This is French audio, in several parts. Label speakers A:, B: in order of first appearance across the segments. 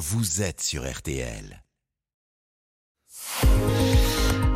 A: vous êtes sur RTL.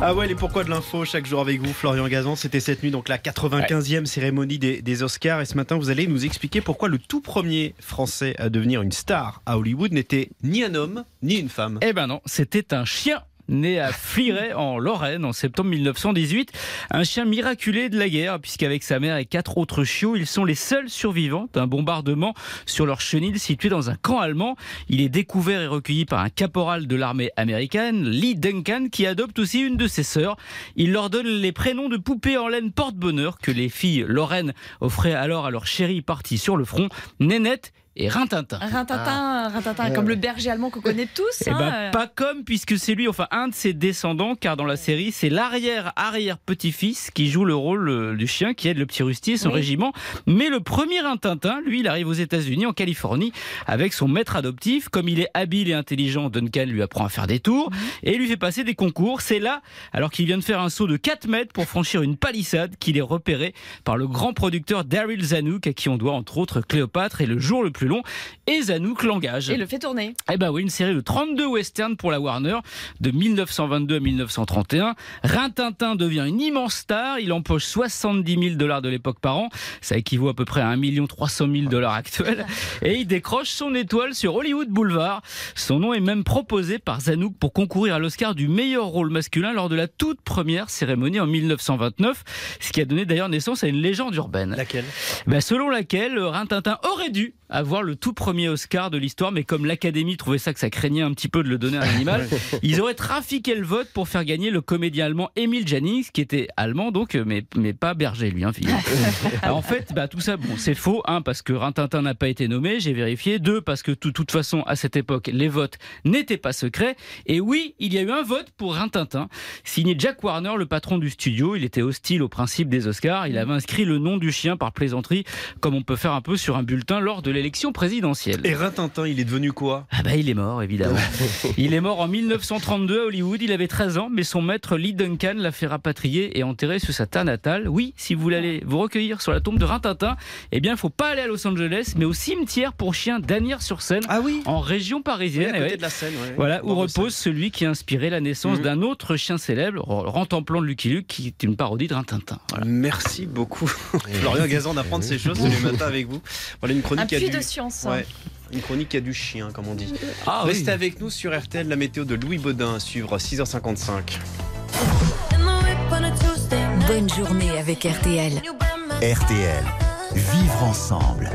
B: Ah ouais, les pourquoi de l'info chaque jour avec vous, Florian Gazan. C'était cette nuit, donc la 95e cérémonie des, des Oscars. Et ce matin, vous allez nous expliquer pourquoi le tout premier Français à devenir une star à Hollywood n'était ni un homme, ni une femme.
C: Eh ben non, c'était un chien né à Fliray en Lorraine en septembre 1918. Un chien miraculé de la guerre, puisqu'avec sa mère et quatre autres chiots, ils sont les seuls survivants d'un bombardement sur leur chenille situé dans un camp allemand. Il est découvert et recueilli par un caporal de l'armée américaine, Lee Duncan, qui adopte aussi une de ses sœurs. Il leur donne les prénoms de poupées en laine porte-bonheur que les filles lorraines offraient alors à leur chérie partie sur le front, Nénette et Rintintin.
D: Rintintin, Rintintin, comme le berger allemand qu'on connaît tous.
C: Eh
D: hein,
C: ben,
D: euh.
C: pas comme, puisque c'est lui, enfin un de ses descendants, car dans la série, c'est l'arrière-arrière-petit-fils qui joue le rôle euh, du chien qui aide le petit Rusty et son
D: Oui.
C: régiment. Mais le premier Rintintin, lui, il arrive aux États-Unis, en Californie, avec son maître adoptif. Comme il est habile et intelligent, Duncan lui apprend à faire des tours
D: Mhm.
C: et lui fait passer des concours. C'est là, alors qu'il vient de faire un saut de 4 mètres pour franchir une palissade, qu'il est repéré par le grand producteur Daryl Zanuck, à qui on doit entre autres Cléopâtre et Le jour le plus long. Et Zanuck l'engage.
D: Et le fait tourner.
C: Eh ben oui, une série de 32 westerns pour la Warner de 1922 à 1931. Rintintin devient une immense star. Il empoche 70 000 dollars de l'époque par an. Ça équivaut à peu près à 1 300 000 dollars actuels. Et il décroche son étoile sur Hollywood Boulevard. Son nom est même proposé par Zanuck pour concourir à l'Oscar du meilleur rôle masculin lors de la toute première cérémonie en 1929. Ce qui a donné d'ailleurs naissance à une légende urbaine.
B: Laquelle?
C: Ben, selon laquelle euh, Rintintin aurait dû avoir le tout premier Oscar de l'histoire, mais comme l'Académie trouvait ça que ça craignait un petit peu de le donner à un animal, ils auraient trafiqué le vote pour faire gagner le comédien allemand Emil Jannings, qui était allemand donc, euh, mais, mais pas berger lui. Hein. Alors, en fait, bah, tout ça, bon, c'est faux. Un, parce que Rintintin n'a pas été nommé, j'ai vérifié. Deux, parce que de toute façon, à cette époque, les votes n'étaient pas secrets. Et oui, il y a eu un vote pour Rintintin, signé Jack Warner, le patron du studio. Il était hostile au principe des Oscars. Il avait inscrit le nom du chien par plaisanterie, comme on peut faire un peu sur un bulletin lors de l'élection présidentielle.
B: Et Rintintin, il est devenu quoi?
C: Ah bah il est mort évidemment. il est mort en 1932 à Hollywood, il avait 13 ans, mais son maître Lee Duncan l'a fait rapatrier et enterrer sur sa terre natale. Oui, si vous voulez aller vous recueillir sur la tombe de Rintintin, eh bien il faut pas aller à Los Angeles, mais au cimetière pour chiens d'Anières-sur-Seine,
B: Ah oui?
C: en région
B: Oui,
C: parisienne.
B: à côté
C: ouais.
B: de la scène. ouais.
C: Voilà, où repose celui qui a inspiré la naissance
B: Mhm.
C: d'un autre chien célèbre, Rentemplant de Lucky Luke, qui est une parodie de Rintintin. Voilà.
B: Merci beaucoup, Florian Gazan, d'apprendre ces choses tous les matins avec vous. Voilà une
D: Un
B: chronique qui a
D: puits
B: du... Ouais, une chronique qui a du chien, comme on dit.
C: Ah
B: Restez avec nous sur RTL, la météo de Louis Baudin à suivre à 6h55.
E: Bonne journée avec RTL.
A: RTL, vivre ensemble.